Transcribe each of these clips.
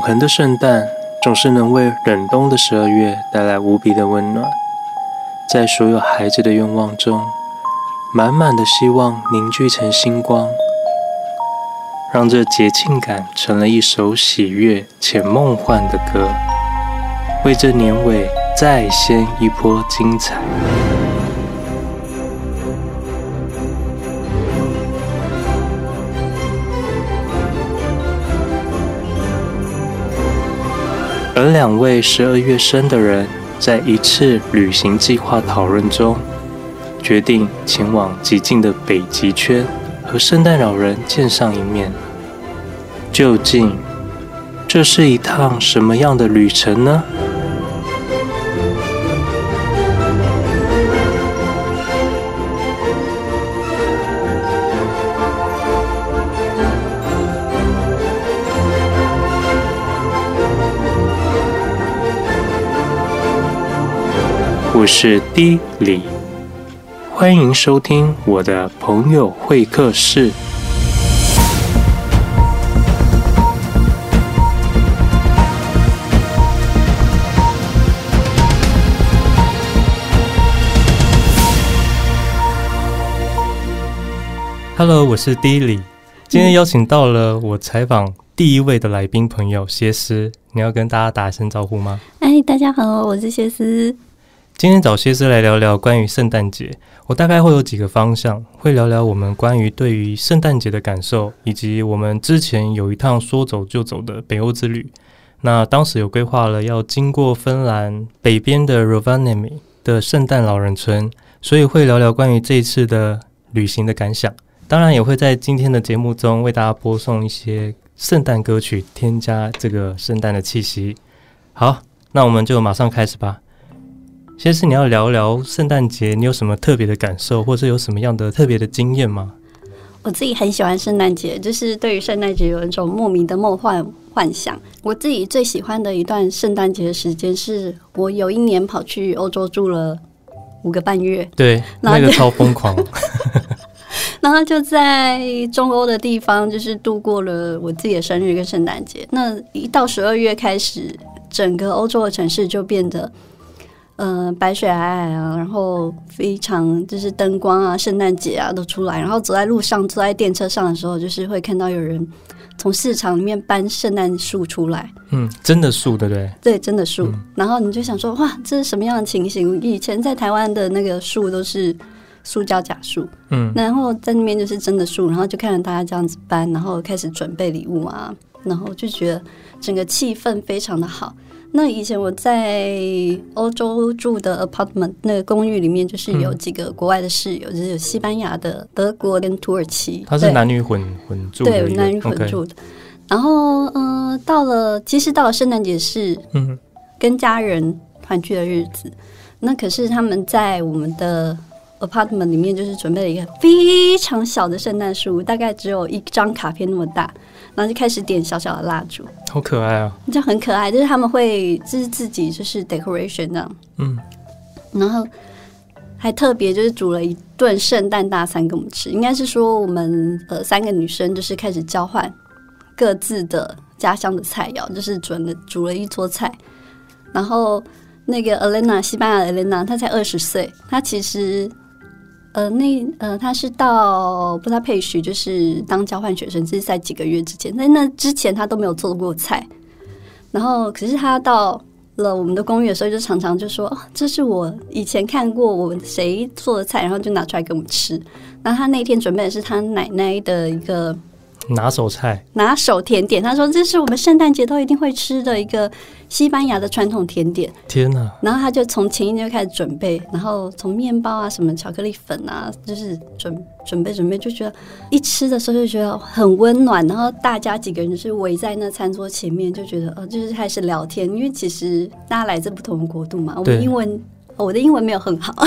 永恒的圣诞总是能为冷冬的十二月带来无比的温暖，在所有孩子的愿望中，满满的希望凝聚成星光，让这节庆感成了一首喜悦且梦幻的歌，为这年尾再掀一波精彩。而两位十二月生的人，在一次旅行计划讨论中，决定前往极近的北极圈，和圣诞老人见上一面。究竟这是一趟什么样的旅程呢？我是 D 李，欢迎收听我的朋友会客室。Hello，我是 D 李，今天邀请到了我采访第一位的来宾朋友谢思，你要跟大家打一声招呼吗？哎，大家好，我是谢思。今天找谢思来聊聊关于圣诞节，我大概会有几个方向，会聊聊我们关于对于圣诞节的感受，以及我们之前有一趟说走就走的北欧之旅。那当时有规划了要经过芬兰北边的 Rovaniemi 的圣诞老人村，所以会聊聊关于这一次的旅行的感想。当然也会在今天的节目中为大家播送一些圣诞歌曲，添加这个圣诞的气息。好，那我们就马上开始吧。谢思，你要聊聊圣诞节，你有什么特别的感受，或者有什么样的特别的经验吗？我自己很喜欢圣诞节，就是对于圣诞节有一种莫名的梦幻幻想。我自己最喜欢的一段圣诞节的时间，是我有一年跑去欧洲住了五个半月，对，那个超疯狂。然后就在中欧的地方，就是度过了我自己的生日跟圣诞节。那一到十二月开始，整个欧洲的城市就变得。嗯、呃，白雪皑皑啊，然后非常就是灯光啊，圣诞节啊都出来，然后走在路上，坐在电车上的时候，就是会看到有人从市场里面搬圣诞树出来。嗯，真的树对不对？对，真的树。嗯、然后你就想说，哇，这是什么样的情形？以前在台湾的那个树都是塑胶假树，嗯，然后在那边就是真的树，然后就看着大家这样子搬，然后开始准备礼物啊，然后就觉得整个气氛非常的好。那以前我在欧洲住的 apartment 那个公寓里面，就是有几个国外的室友，嗯、就是有西班牙的、德国跟土耳其。他是男女混混住的，对，男女混住的。然后，嗯、呃，到了其实到了圣诞节是嗯跟家人团聚的日子。嗯、那可是他们在我们的 apartment 里面，就是准备了一个非常小的圣诞树，大概只有一张卡片那么大。然后就开始点小小的蜡烛，好可爱啊！就很可爱，就是他们会就是自己就是 decoration 这样，嗯，然后还特别就是煮了一顿圣诞大餐给我们吃。应该是说我们呃三个女生就是开始交换各自的家乡的菜肴，就是煮了煮了一桌菜。然后那个 Elena 西班牙的 Elena，她才二十岁，她其实。呃，那呃，他是到布达佩什，就是当交换学生，这是在几个月之前。在那之前，他都没有做过菜。然后，可是他到了我们的公寓的时候，就常常就说：“，这是我以前看过我们谁做的菜。”然后就拿出来给我们吃。那他那天准备的是他奶奶的一个。拿手菜，拿手甜点。他说：“这是我们圣诞节都一定会吃的一个西班牙的传统甜点。”天哪！然后他就从前一天就开始准备，然后从面包啊、什么巧克力粉啊，就是准准备准备，就觉得一吃的时候就觉得很温暖。然后大家几个人就是围在那餐桌前面，就觉得哦，就是开始聊天。因为其实大家来自不同的国度嘛，我们英文，哦，我的英文没有很好。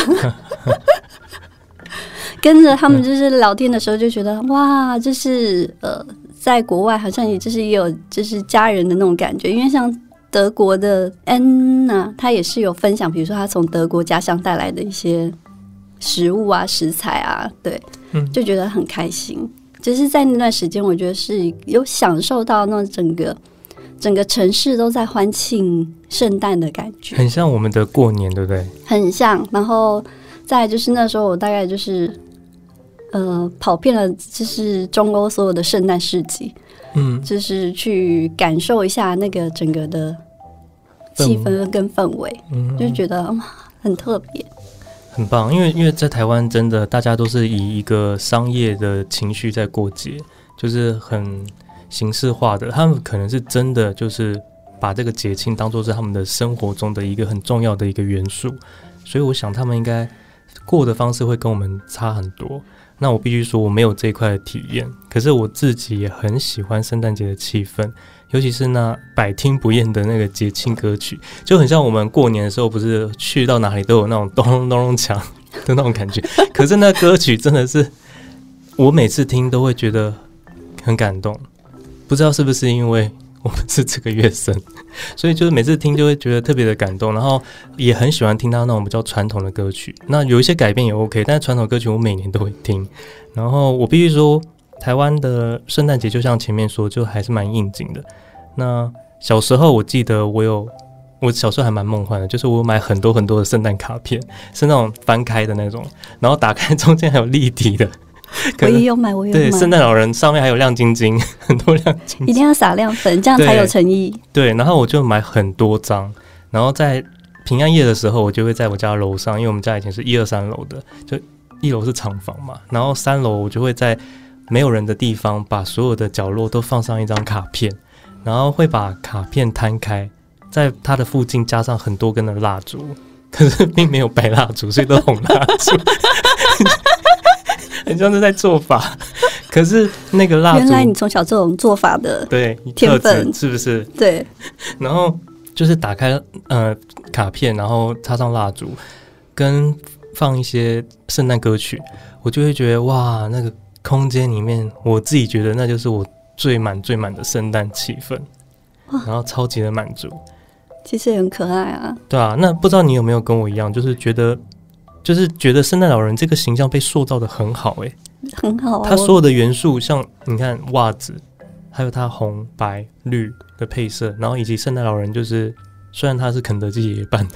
跟着他们就是聊天的时候，就觉得哇，就是呃，在国外好像也就是也有就是家人的那种感觉。因为像德国的安娜，她也是有分享，比如说她从德国家乡带来的一些食物啊、食材啊，对，就觉得很开心。就是在那段时间，我觉得是有享受到那整个整个城市都在欢庆圣诞的感觉，很像我们的过年，对不对？很像。然后再就是那时候，我大概就是呃跑遍了，就是中欧所有的圣诞市集，嗯，就是去感受一下那个整个的气氛跟氛围，嗯，就觉得很特别。很棒，因为因为在台湾，真的大家都是以一个商业的情绪在过节，就是很形式化的。他们可能是真的就是把这个节庆当做是他们的生活中的一个很重要的一个元素，所以我想他们应该过的方式会跟我们差很多。那我必须说我没有这一块的体验，可是我自己也很喜欢圣诞节的气氛。尤其是那百听不厌的那个节庆歌曲，就很像我们过年的时候，不是去到哪里都有那种咚咚咚咚锵的那种感觉。可是那歌曲真的是，我每次听都会觉得很感动。不知道是不是因为我们是这个月生，所以就是每次听就会觉得特别的感动。然后也很喜欢听到那种比较传统的歌曲。那有一些改变也 OK，但是传统歌曲我每年都会听。然后我必须说，台湾的圣诞节就像前面说，就还是蛮应景的。那小时候，我记得我有，我小时候还蛮梦幻的，就是我买很多很多的圣诞卡片，是那种翻开的那种，然后打开中间还有立体的。我也有买，我也有买。对，圣诞老人上面还有亮晶晶，很多亮晶晶。一定要撒亮粉，这样才有诚意。对，然后我就买很多张，然后在平安夜的时候，我就会在我家楼上，因为我们家以前是一二三楼的，就一楼是厂房嘛，然后三楼我就会在没有人的地方，把所有的角落都放上一张卡片。然后会把卡片摊开，在它的附近加上很多根的蜡烛，可是并没有白蜡烛，所以都红蜡烛，很像是在做法。可是那个蜡烛，原来你从小这种做法的对天分是不是？对。然后就是打开呃卡片，然后插上蜡烛，跟放一些圣诞歌曲，我就会觉得哇，那个空间里面，我自己觉得那就是我。最满最满的圣诞气氛，然后超级的满足，其实也很可爱啊。对啊，那不知道你有没有跟我一样，就是觉得，就是觉得圣诞老人这个形象被塑造的很好，欸，诶，很好。啊他所有的元素，像你看袜子，还有他红白绿的配色，然后以及圣诞老人，就是虽然他是肯德基爷爷扮的，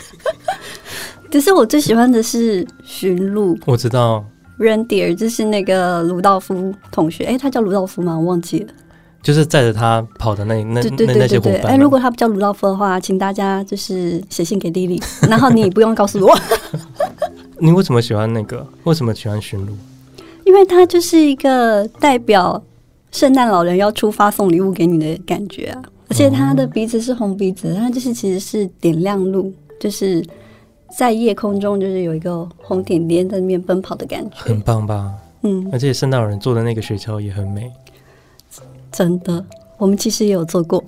可是我最喜欢的是驯鹿，我知道。Reindeer 就是那个鲁道夫同学，哎、欸，他叫鲁道夫吗？我忘记了。就是载着他跑的那那对对对对对那些伙伴。哎、欸，如果他不叫鲁道夫的话，请大家就是写信给莉莉，然后你不用告诉我。你为什么喜欢那个？为什么喜欢驯鹿？因为它就是一个代表圣诞老人要出发送礼物给你的感觉啊！而且它的鼻子是红鼻子，它就是其实是点亮路，就是。在夜空中，就是有一个红点点在那边奔跑的感觉，很棒吧？嗯，而且圣诞老人做的那个雪橇也很美，真的。我们其实也有做过。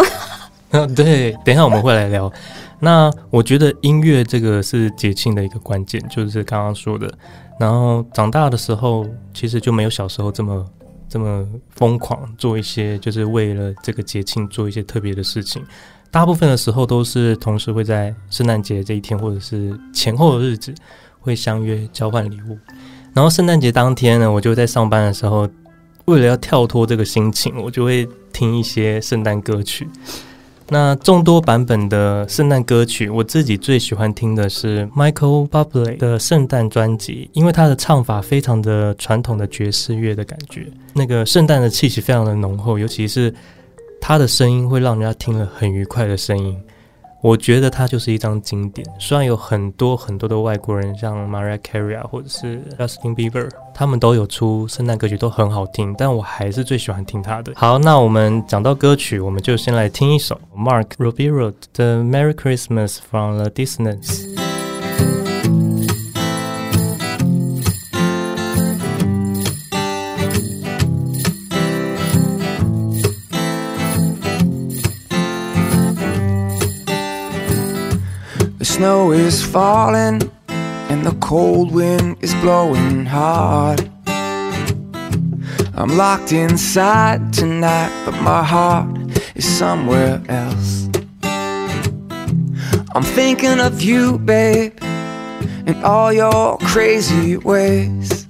嗯，对，等一下我们会来聊。那我觉得音乐这个是节庆的一个关键，就是刚刚说的。然后长大的时候，其实就没有小时候这么这么疯狂，做一些就是为了这个节庆做一些特别的事情。大部分的时候都是同时会在圣诞节这一天，或者是前后的日子会相约交换礼物。然后圣诞节当天呢，我就在上班的时候，为了要跳脱这个心情，我就会听一些圣诞歌曲。那众多版本的圣诞歌曲，我自己最喜欢听的是 Michael Bublé 的圣诞专辑，因为他的唱法非常的传统的爵士乐的感觉，那个圣诞的气息非常的浓厚，尤其是。他的声音会让人家听了很愉快的声音，我觉得它就是一张经典。虽然有很多很多的外国人，像 Mariah Carey 啊或者是 Justin Bieber，他们都有出圣诞歌曲，都很好听，但我还是最喜欢听他的。好，那我们讲到歌曲，我们就先来听一首 Mark Rubiroh 的《Merry Christmas from the Distance》。Snow is falling and the cold wind is blowing hard. I'm locked inside tonight, but my heart is somewhere else. I'm thinking of you, babe, and all your crazy ways.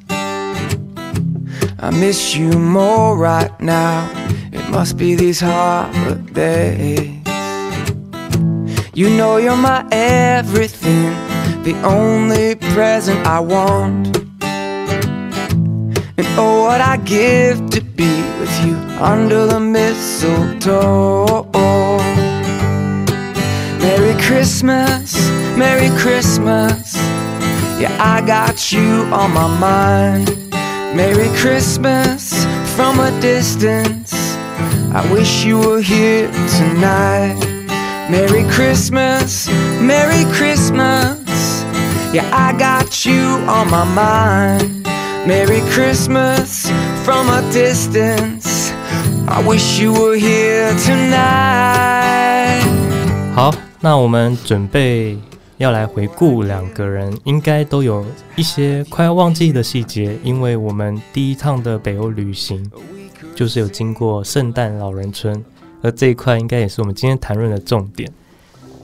I miss you more right now. It must be these holidays. You know you're my everything, the only present I want. And oh, what I give to be with you under the mistletoe. Merry Christmas, Merry Christmas. Yeah, I got you on my mind. Merry Christmas from a distance. I wish you were here tonight. Merry Christmas, Merry Christmas. Yeah, I got you on my mind. Merry Christmas from a distance. I wish you were here tonight. 好，那我们准备要来回顾两个人应该都有一些快要忘记的细节，因为我们第一趟的北欧旅行就是有经过圣诞老人村，而这一块应该也是我们今天谈论的重点。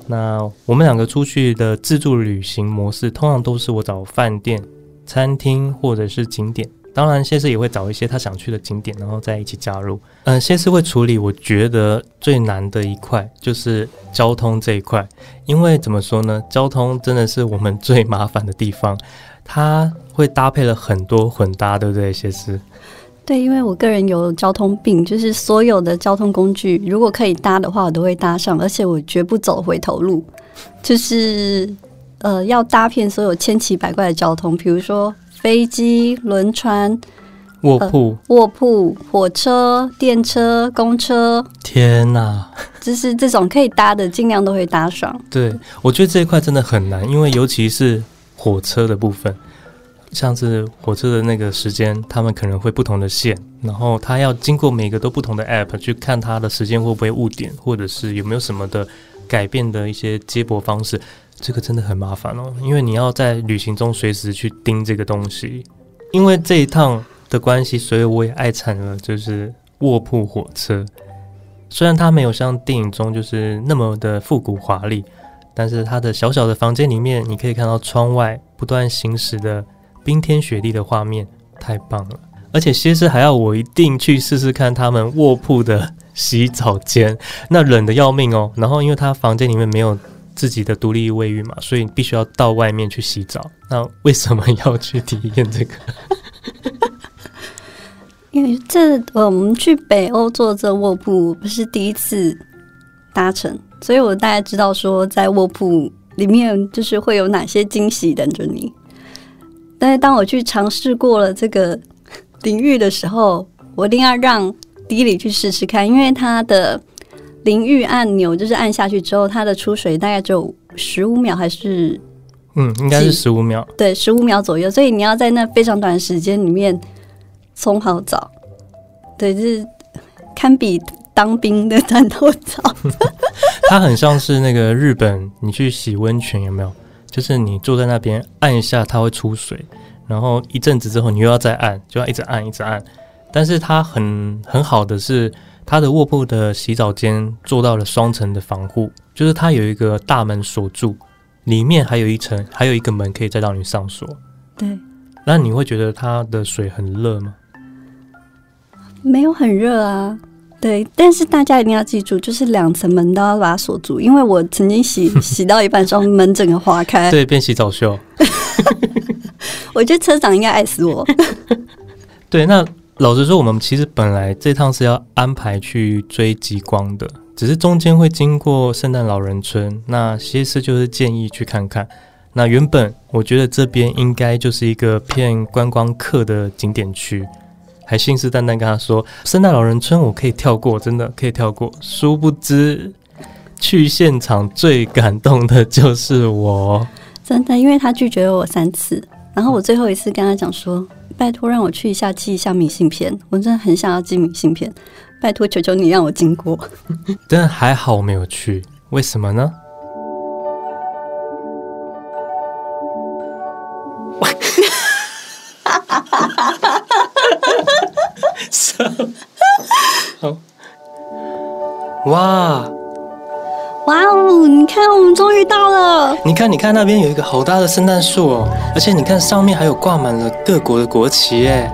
那我们两个出去的自助旅行模式，通常都是我找饭店、餐厅或者是景点。当然，谢师也会找一些他想去的景点，然后再一起加入。嗯，谢师会处理我觉得最难的一块，就是交通这一块。因为怎么说呢，交通真的是我们最麻烦的地方。他会搭配了很多混搭，对不对，谢师？对，因为我个人有交通病，就是所有的交通工具如果可以搭的话，我都会搭上，而且我绝不走回头路。就是呃，要搭遍所有千奇百怪的交通，比如说飞机、轮船、卧铺、呃、卧铺、火车、电车、公车。天哪！就是这种可以搭的，尽量都会搭上。对，我觉得这一块真的很难，因为尤其是火车的部分。像是火车的那个时间，他们可能会不同的线，然后他要经过每个都不同的 app 去看他的时间会不会误点，或者是有没有什么的改变的一些接驳方式，这个真的很麻烦哦，因为你要在旅行中随时去盯这个东西。因为这一趟的关系，所以我也爱惨了，就是卧铺火车。虽然它没有像电影中就是那么的复古华丽，但是它的小小的房间里面，你可以看到窗外不断行驶的。冰天雪地的画面太棒了，而且谢师还要我一定去试试看他们卧铺的洗澡间，那冷得要命哦。然后因为他房间里面没有自己的独立卫浴嘛，所以必须要到外面去洗澡。那为什么要去体验这个？因为这我们去北欧做这卧铺不是第一次搭乘，所以我大概知道说在卧铺里面就是会有哪些惊喜等着你。但是当我去尝试过了这个淋浴的时候，我一定要让迪里去试试看，因为它的淋浴按钮就是按下去之后，它的出水大概只有十五秒，还是嗯，应该是十五秒，对，十五秒左右。所以你要在那非常短的时间里面冲好澡，对，就是堪比当兵的战斗澡。它很像是那个日本，你去洗温泉有没有？就是你坐在那边按一下，它会出水，然后一阵子之后你又要再按，就要一直按一直按。但是它很很好的是，它的卧铺的洗澡间做到了双层的防护，就是它有一个大门锁住，里面还有一层，还有一个门可以再让你上锁。对，那你会觉得它的水很热吗？没有很热啊。对，但是大家一定要记住，就是两层门都要把它锁住，因为我曾经洗 洗到一半，时候门整个划开，对，变洗澡秀。我觉得车长应该爱死我。对，那老实说，我们其实本来这趟是要安排去追极光的，只是中间会经过圣诞老人村，那其实就是建议去看看。那原本我觉得这边应该就是一个骗观光客的景点区。还信誓旦旦跟他说：“圣诞老人村我可以跳过，真的可以跳过。”殊不知，去现场最感动的就是我。真的，因为他拒绝了我三次，然后我最后一次跟他讲说：“拜托让我去一下寄一下明信片，我真的很想要寄明信片，拜托求求你让我经过。” 但还好我没有去，为什么呢？好，哇，哇哦！你看，我们终于到了。你看，你看那边有一个好大的圣诞树哦，而且你看上面还有挂满了各国的国旗，耶，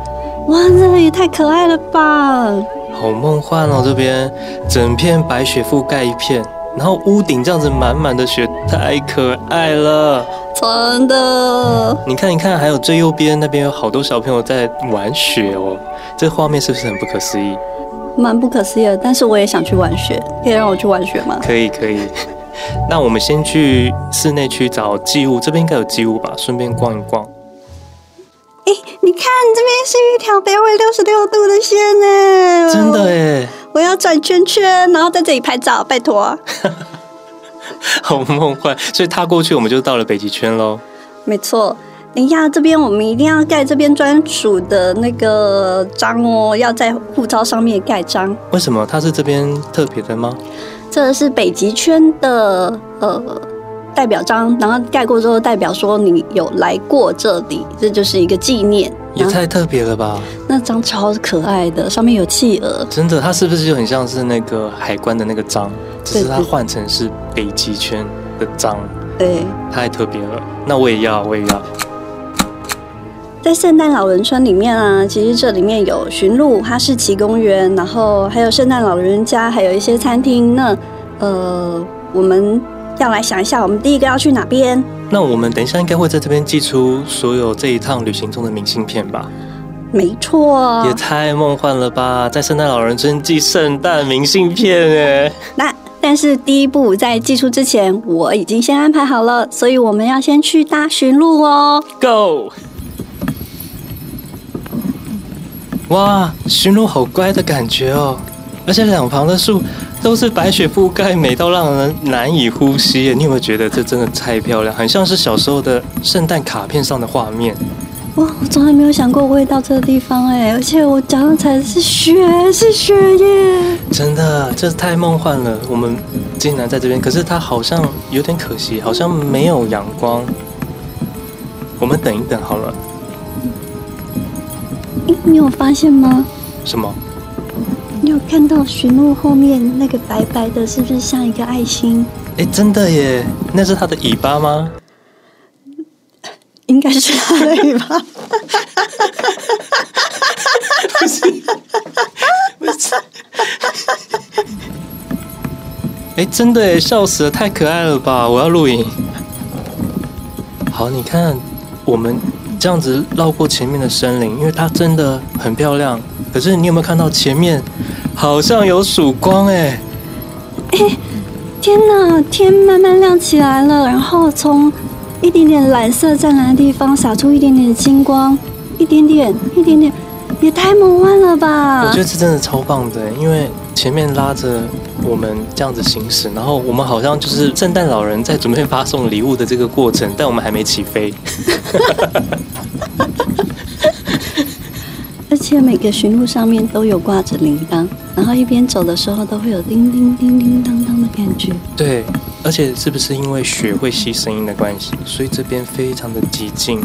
哇，这个也太可爱了吧！好梦幻哦！这边整片白雪覆盖一片，然后屋顶这样子满满的雪，太可爱了。真的，你看，你看，还有最右边那边有好多小朋友在玩雪哦，这画面是不是很不可思议？蛮不可思议的，但是我也想去玩雪，可以让我去玩雪吗？可以，可以。那我们先去室内区找寄物，这边应该有寄物吧？顺便逛一逛。哎，你看这边是一条北纬六十六度的线呢，真的耶！我要转圈圈，然后在这里拍照，拜托。好梦幻，所以踏过去我们就到了北极圈喽。没错，等一下这边我们一定要盖这边专属的那个章哦，要在护照上面盖章。为什么？它是这边特别的吗？这是北极圈的呃代表章，然后盖过之后代表说你有来过这里，这就是一个纪念。也太特别了吧！那张超可爱的，上面有企鹅。真的，它是不是就很像是那个海关的那个章？只是它换成是北极圈的章。对，太特别了。那我也要，我也要。在圣诞老人村里面啊，其实这里面有驯鹿、哈士奇公园，然后还有圣诞老人家，还有一些餐厅。那呃，我们要来想一下，我们第一个要去哪边？那我们等一下应该会在这边寄出所有这一趟旅行中的明信片吧？没错，也太梦幻了吧！在圣诞老人村寄圣诞明信片哎。那但是第一步在寄出之前，我已经先安排好了，所以我们要先去搭巡路哦。Go！哇，巡路好乖的感觉哦，而且两旁的树。都是白雪覆盖，美到让人难以呼吸。你有没有觉得这真的太漂亮，很像是小时候的圣诞卡片上的画面？哇，我从来没有想过我会到这个地方哎，而且我脚上踩的是雪，是雪耶！真的，这太梦幻了。我们竟然在这边，可是它好像有点可惜，好像没有阳光。我们等一等好了。欸，你有发现吗？什么？你有看到驯鹿后面那个白白的，是不是像一个爱心？哎，真的耶！那是它的尾巴吗？应该是它的尾巴。不是，不是。哎，真的耶！笑死了，太可爱了吧！我要录影。好，你看，我们这样子绕过前面的森林，因为它真的很漂亮。可是你有没有看到前面？好像有曙光哎！哎，天哪，天慢慢亮起来了，然后从一点点蓝色湛蓝的地方洒出一点点的金光，一点点，一点点，也太梦幻了吧！我觉得这真的超棒的，因为前面拉着我们这样子行驶，然后我们好像就是圣诞老人在准备发送礼物的这个过程，但我们还没起飞。而且每个驯鹿上面都有挂着铃铛，然后一边走的时候都会有叮叮叮叮当当的感觉。对，而且是不是因为雪会吸声音的关系，所以这边非常的寂静，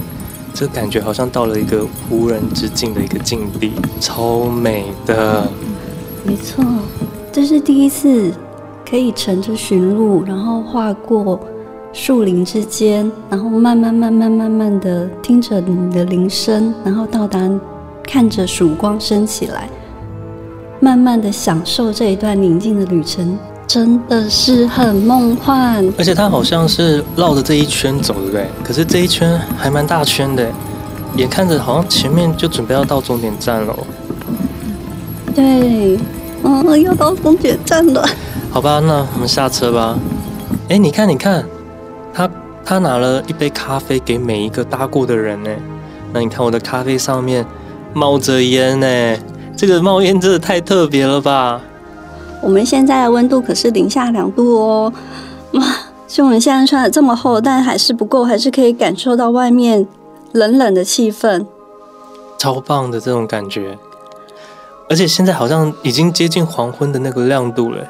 这感觉好像到了一个无人之境的一个境地，超美的。没错，这是第一次可以乘着驯鹿，然后跨过树林之间，然后慢慢慢慢慢慢的听着你的铃声，然后到达。看着曙光升起来，慢慢的享受这一段宁静的旅程，真的是很梦幻。而且它好像是绕着这一圈走，对不对？可是这一圈还蛮大圈的，眼看着好像前面就准备要到终点站了。对，嗯，要到终点站了。好吧，那我们下车吧。哎，你看，你看，他他拿了一杯咖啡给每一个搭过的人呢。那你看我的咖啡上面。冒着烟呢，这个冒烟真的太特别了吧！我们现在的温度可是零下两度哦，哇！虽然我们现在穿的这么厚，但还是不够，还是可以感受到外面冷冷的气氛，超棒的这种感觉。而且现在好像已经接近黄昏的那个亮度了。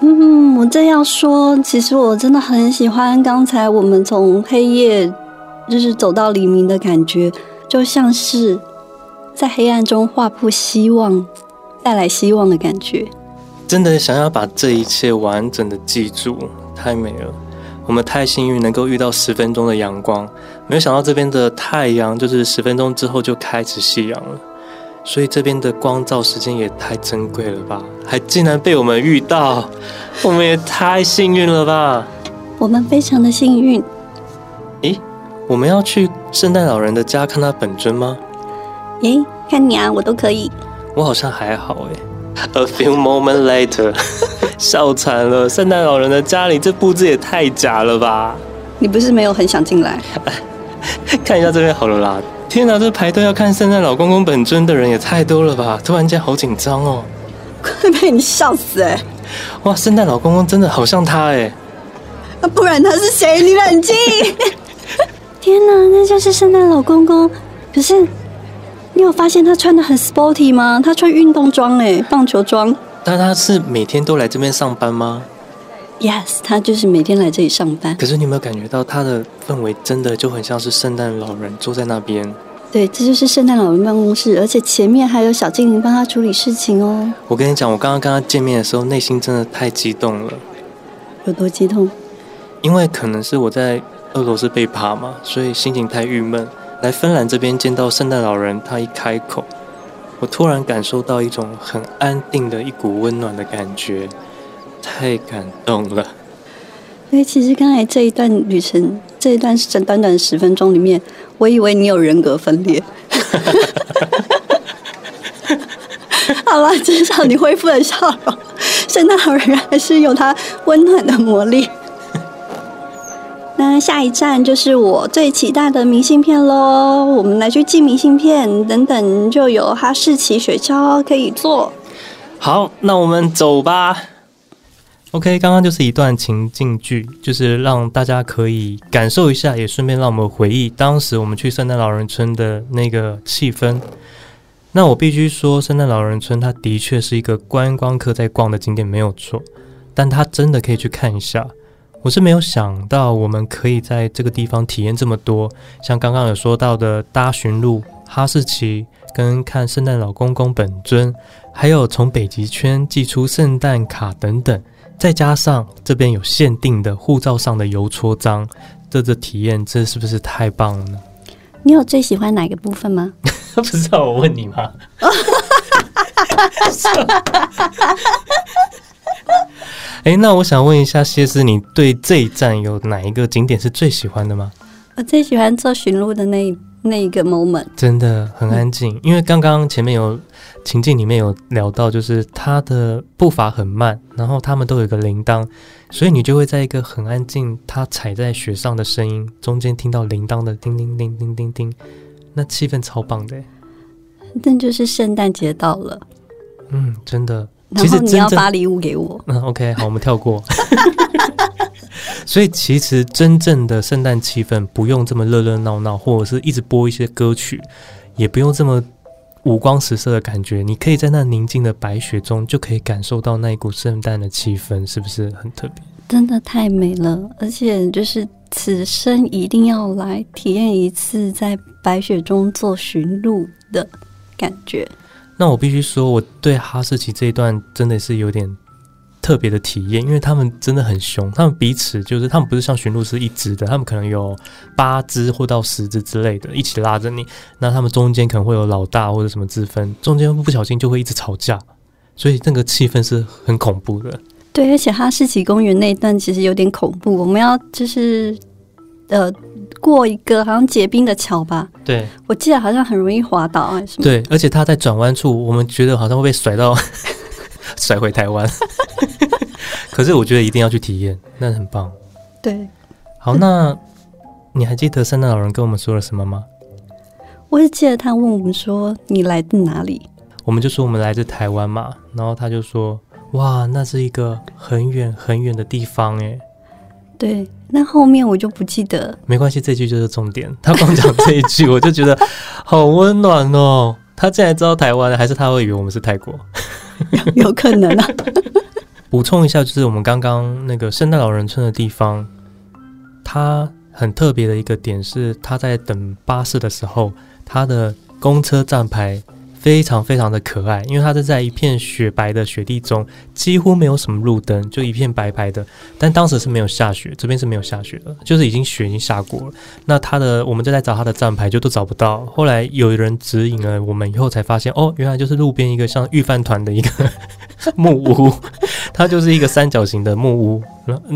嗯，我这样说，其实我真的很喜欢刚才我们从黑夜就是走到黎明的感觉，就像是。在黑暗中画布希望，带来希望的感觉。真的想要把这一切完整的记住，太美了。我们太幸运能够遇到十分钟的阳光，没有想到这边的太阳就是十分钟之后就开始夕阳了。所以这边的光照时间也太珍贵了吧？还竟然被我们遇到，我们也太幸运了吧？我们非常的幸运。咦，我们要去圣诞老人的家看他本尊吗？诶，看你啊，我都可以。我好像还好哎。A few moments later，笑惨了，圣诞老人的家里这布置也太假了吧？你不是没有很想进来？看一下这边好了啦。天哪，这排队要看圣诞老公公本尊的人也太多了吧？突然间好紧张哦，快被你笑死哎、欸！哇，圣诞老公公真的好像他哎，那不然他是谁？你冷静。天哪，那就是圣诞老公公。可是你有发现他穿的很 sporty 吗？他穿运动装哎，棒球装。但他是每天都来这边上班吗？Yes，他就是每天来这里上班。可是你有没有感觉到他的氛围真的就很像是圣诞老人坐在那边？对，这就是圣诞老人办公室，而且前面还有小精灵帮他处理事情哦。我跟你讲，我刚刚跟他见面的时候，内心真的太激动了。有多激动？因为可能是我在俄罗斯被扒嘛，所以心情太郁闷。来芬兰这边见到圣诞老人，他一开口，我突然感受到一种很安定的一股温暖的感觉。太感动了。因为其实刚才这一段旅程，这一段是短短十分钟里面，我以为你有人格分裂。好了，至少你恢复了笑容。圣诞老人还是有他温暖的魔力。那下一站就是我最期待的明信片喽！我们来去寄明信片，等等就有哈士奇雪橇可以坐。好，那我们走吧。OK，刚刚就是一段情境剧，就是让大家可以感受一下，也顺便让我们回忆当时我们去圣诞老人村的那个气氛。那我必须说，圣诞老人村它的确是一个观光客在逛的景点，没有错。但它真的可以去看一下。我是没有想到我们可以在这个地方体验这么多，像刚刚有说到的搭巡路、哈士奇，跟看圣诞老公公本尊，还有从北极圈寄出圣诞卡等等。再加上这边有限定的护照上的邮戳章，这这体验这是不是太棒了呢？你有最喜欢哪个部分吗？不知道我问你吗？哎，那我想问一下谢师，你对这一站有哪一个景点是最喜欢的吗？我最喜欢做巡路的那一那一个 moment，真的很安静，嗯、因为刚刚前面有。情境里面有聊到，就是他的步伐很慢，然后他们都有一个铃铛，所以你就会在一个很安静，他踩在雪上的声音中间听到铃铛的叮叮叮叮叮叮，那气氛超棒的。那就是圣诞节到了，嗯，真的。然后你要发礼物给我。嗯，OK，好，我们跳过。所以其实真正的圣诞气氛不用这么热热闹闹，或者是一直播一些歌曲，也不用这么。五光十色的感觉，你可以在那宁静的白雪中，就可以感受到那一股圣诞的气氛，是不是很特别？真的太美了，而且就是此生一定要来体验一次在白雪中做驯鹿的感觉。那我必须说，我对哈士奇这一段真的是有点。特别的体验，因为他们真的很凶，他们彼此就是他们不是像驯鹿是一只的，他们可能有八只或到十只之类的，一起拉着你。那他们中间可能会有老大或者什么之分，中间不小心就会一直吵架，所以那个气氛是很恐怖的。对，而且哈士奇公园那一段其实有点恐怖，我们要就是呃过一个好像结冰的桥吧？对，我记得好像很容易滑倒还是什么？对，而且它在转弯处，我们觉得好像会被甩到。甩回台湾，可是我觉得一定要去体验，那很棒。对，好，那你还记得圣诞老人跟我们说了什么吗？我也记得他问我们说：“你来自哪里？”我们就说我们来自台湾嘛，然后他就说：“哇，那是一个很远很远的地方诶。”对，那后面我就不记得。没关系，这句就是重点。他光讲这一句，我就觉得好温暖哦。他竟然知道台湾，还是他会以为我们是泰国？有可能啊。补充一下，就是我们刚刚那个圣诞老人村的地方，它很特别的一个点是，他在等巴士的时候，他的公车站牌非常非常的可爱，因为它是在一片雪白的雪地中，几乎没有什么路灯，就一片白白的。但当时是没有下雪，这边是没有下雪的，就是已经雪已经下过了。那它的，我们就在找它的站牌，就都找不到。后来有人指引了我们，以后才发现，哦，原来就是路边一个像御饭团的一个 木屋，它就是一个三角形的木屋，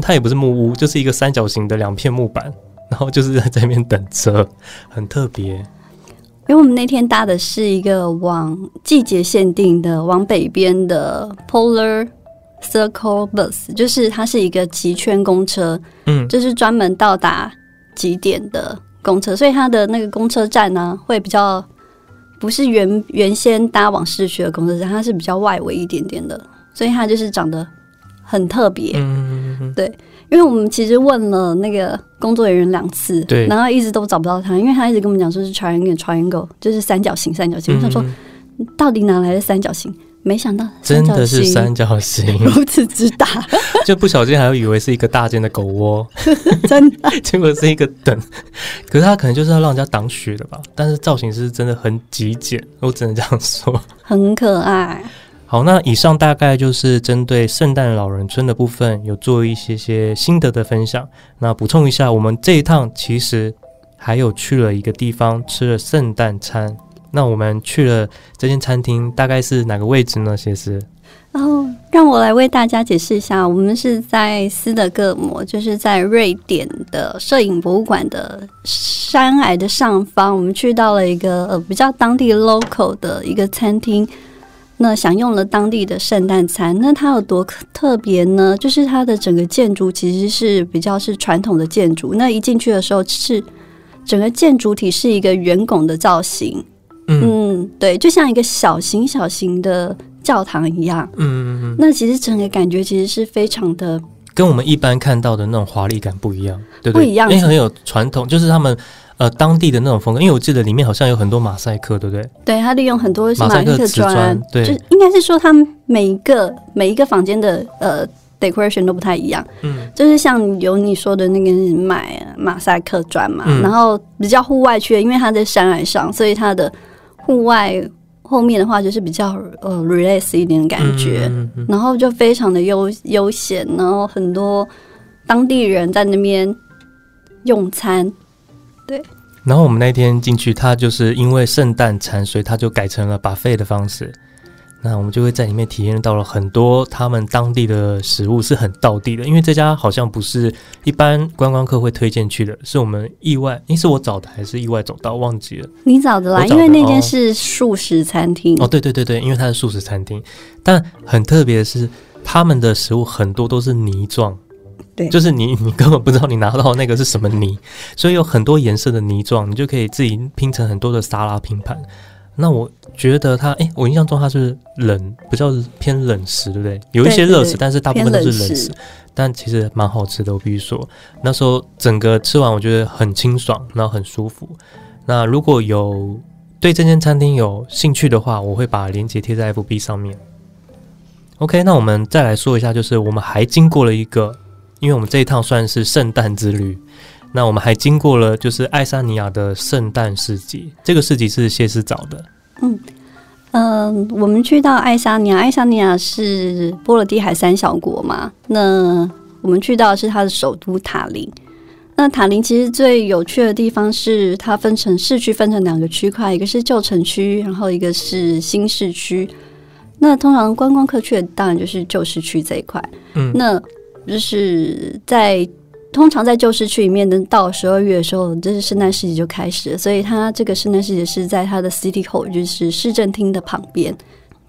它也不是木屋，就是一个三角形的两片木板。然后就是在这边等车，很特别。因为我们那天搭的是一个往季节限定的往北边的 Polar Circle Bus，就是它是一个极圈公车，嗯，就是专门到达极点的公车，所以它的那个公车站呢，会比较不是原原先搭往市区的公车站，它是比较外围一点点的，所以它就是长得很特别，嗯，对。因为我们其实问了那个工作人员两次，对，然后一直都找不到他，因为他一直跟我们讲说是 triangle，triangle，就是三角形，三角形。我想说，到底哪来的三角形？没想到真的是三角形，如此之大，就不小心还会以为是一个大间的狗窝，真的，结果是一个等。可是他可能就是要让人家挡雪的吧？但是造型是真的很极简，我只能这样说，很可爱。好，那以上大概就是针对圣诞老人村的部分，有做一些些心得的分享。那补充一下，我们这一趟其实还有去了一个地方吃了圣诞餐。那我们去了这间餐厅，大概是哪个位置呢？其实，哦让我来为大家解释一下，我们是在斯德哥尔摩，就是在瑞典的摄影博物馆的山崖的上方，我们去到了一个呃比较当地 local 的一个餐厅。那享用了当地的圣诞餐，那它有多特别呢？就是它的整个建筑其实是比较是传统的建筑。那一进去的时候，是整个建筑体是一个圆拱的造型，嗯，嗯，对，就像一个小型小型的教堂一样，嗯嗯嗯。那其实整个感觉其实是非常的，跟我们一般看到的那种华丽感不一样，对不对？不一样，因为很有传统，就是他们。呃，当地的那种风格，因为我记得里面好像有很多马赛克，对不对？对，他利用很多马赛克瓷砖，对，就应该是说他们每一个每一个房间的呃 decoration 都不太一样，嗯，就是像有你说的那个买马赛克砖嘛，嗯、然后比较户外区，因为它在山崖上，所以它的户外后面的话就是比较呃 relax 一点的感觉，嗯嗯嗯、然后就非常的悠悠闲，然后很多当地人在那边用餐。对，然后我们那天进去，他就是因为圣诞餐，所以他就改成了 buffet 的方式。那我们就会在里面体验到了很多他们当地的食物，是很道地的。因为这家好像不是一般观光客会推荐去的，是我们意外，诶，是我找的还是意外走到？忘记了。你找的啦，的因为那间是素食餐厅。哦，对对对对，因为它是素食餐厅，但很特别的是，他们的食物很多都是泥状。对，就是你，你根本不知道你拿到那个是什么泥，所以有很多颜色的泥状，你就可以自己拼成很多的沙拉拼盘。那我觉得它，哎，我印象中它是冷，比较偏冷食，对不对？有一些热食，但是大部分都是冷食。但其实蛮好吃的，我必须说，那时候整个吃完，我觉得很清爽，然后很舒服。那如果有对这间餐厅有兴趣的话，我会把链接贴在 FB 上面。OK，那我们再来说一下，就是我们还经过了一个。因为我们这一趟算是圣诞之旅，那我们还经过了就是爱沙尼亚的圣诞市集。这个市集是谢斯找的。嗯嗯、呃，我们去到爱沙尼亚，爱沙尼亚是波罗的海三小国嘛。那我们去到的是它的首都塔林。那塔林其实最有趣的地方是它分成市区，分成两个区块，一个是旧城区，然后一个是新市区。那通常观光客去的当然就是旧市区这一块。嗯，那。就是在通常在旧市区里面，等到十二月的时候，就是圣诞市集就开始了。所以它这个圣诞市集是在它的 City Hall，就是市政厅的旁边。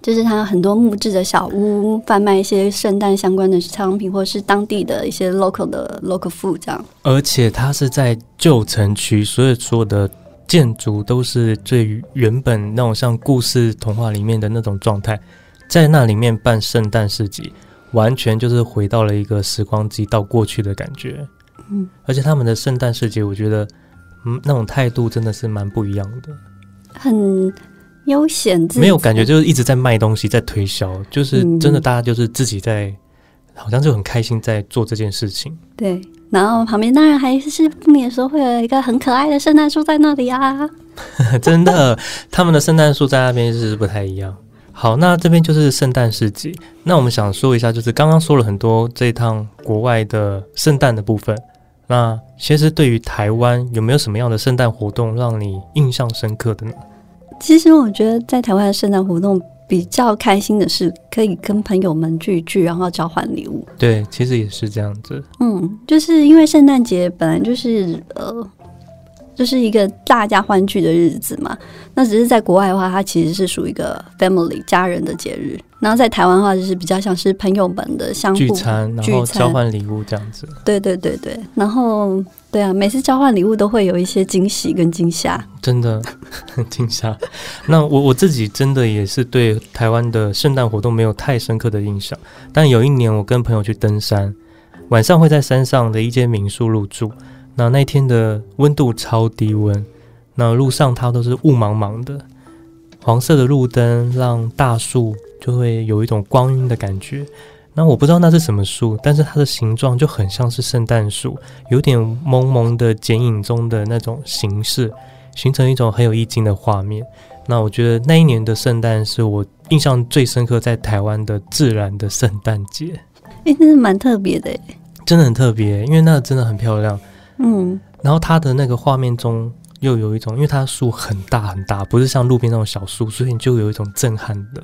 就是它很多木质的小屋，贩卖一些圣诞相关的商品，或者是当地的一些 local 的 local food 这样。而且它是在旧城区，所以说的建筑都是最原本那种像故事童话里面的那种状态，在那里面办圣诞市集。完全就是回到了一个时光机到过去的感觉，嗯，而且他们的圣诞市集，我觉得，嗯，那种态度真的是蛮不一样的，很悠闲，没有感觉就是一直在卖东西，在推销，就是真的大家就是自己在，好像就很开心在做这件事情。对，然后旁边当然还是不免说会有一个很可爱的圣诞树在那里啊。真的，他们的圣诞树在那边是不太一样。好，那这边就是圣诞市集。那我们想说一下，就是刚刚说了很多这一趟国外的圣诞的部分。那其实对于台湾，有没有什么样的圣诞活动让你印象深刻的呢？其实我觉得在台湾的圣诞活动比较开心的是，可以跟朋友们聚一聚，然后交换礼物。对，其实也是这样子。嗯，就是因为圣诞节本来就是呃。就是一个大家欢聚的日子嘛。那只是在国外的话，它其实是属于一个 family 家人的节日。然后在台湾的话，就是比较像是朋友们的相互聚餐，然后交换礼物这样子。对对对对，然后对啊，每次交换礼物都会有一些惊喜跟惊吓。真的很 惊吓。那我我自己真的也是对台湾的圣诞活动没有太深刻的印象。但有一年我跟朋友去登山，晚上会在山上的一间民宿入住。那那天的温度超低温，那路上它都是雾茫茫的，黄色的路灯让大树就会有一种光晕的感觉。那我不知道那是什么树，但是它的形状就很像是圣诞树，有点蒙蒙的剪影中的那种形式，形成一种很有意境的画面。那我觉得那一年的圣诞是我印象最深刻，在台湾的自然的圣诞节。哎，真的蛮特别的，真的很特别，因为那真的很漂亮。嗯，然后它的那个画面中又有一种，因为它树很大很大，不是像路边那种小树，所以你就有一种震撼的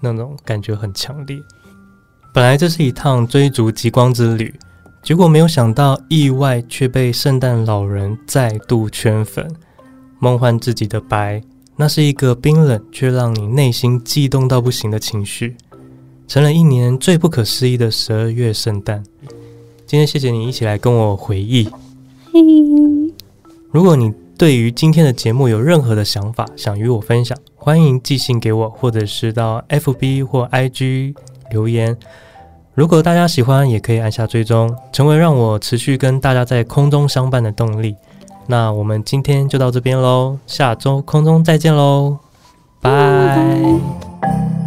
那种感觉很强烈。本来这是一趟追逐极光之旅，结果没有想到意外却被圣诞老人再度圈粉，梦幻自己的白，那是一个冰冷却让你内心悸动到不行的情绪，成了一年最不可思议的十二月圣诞。今天谢谢你一起来跟我回忆。如果你对于今天的节目有任何的想法，想与我分享，欢迎寄信给我，或者是到 FB 或 IG 留言。如果大家喜欢，也可以按下追踪，成为让我持续跟大家在空中相伴的动力。那我们今天就到这边喽，下周空中再见喽，拜。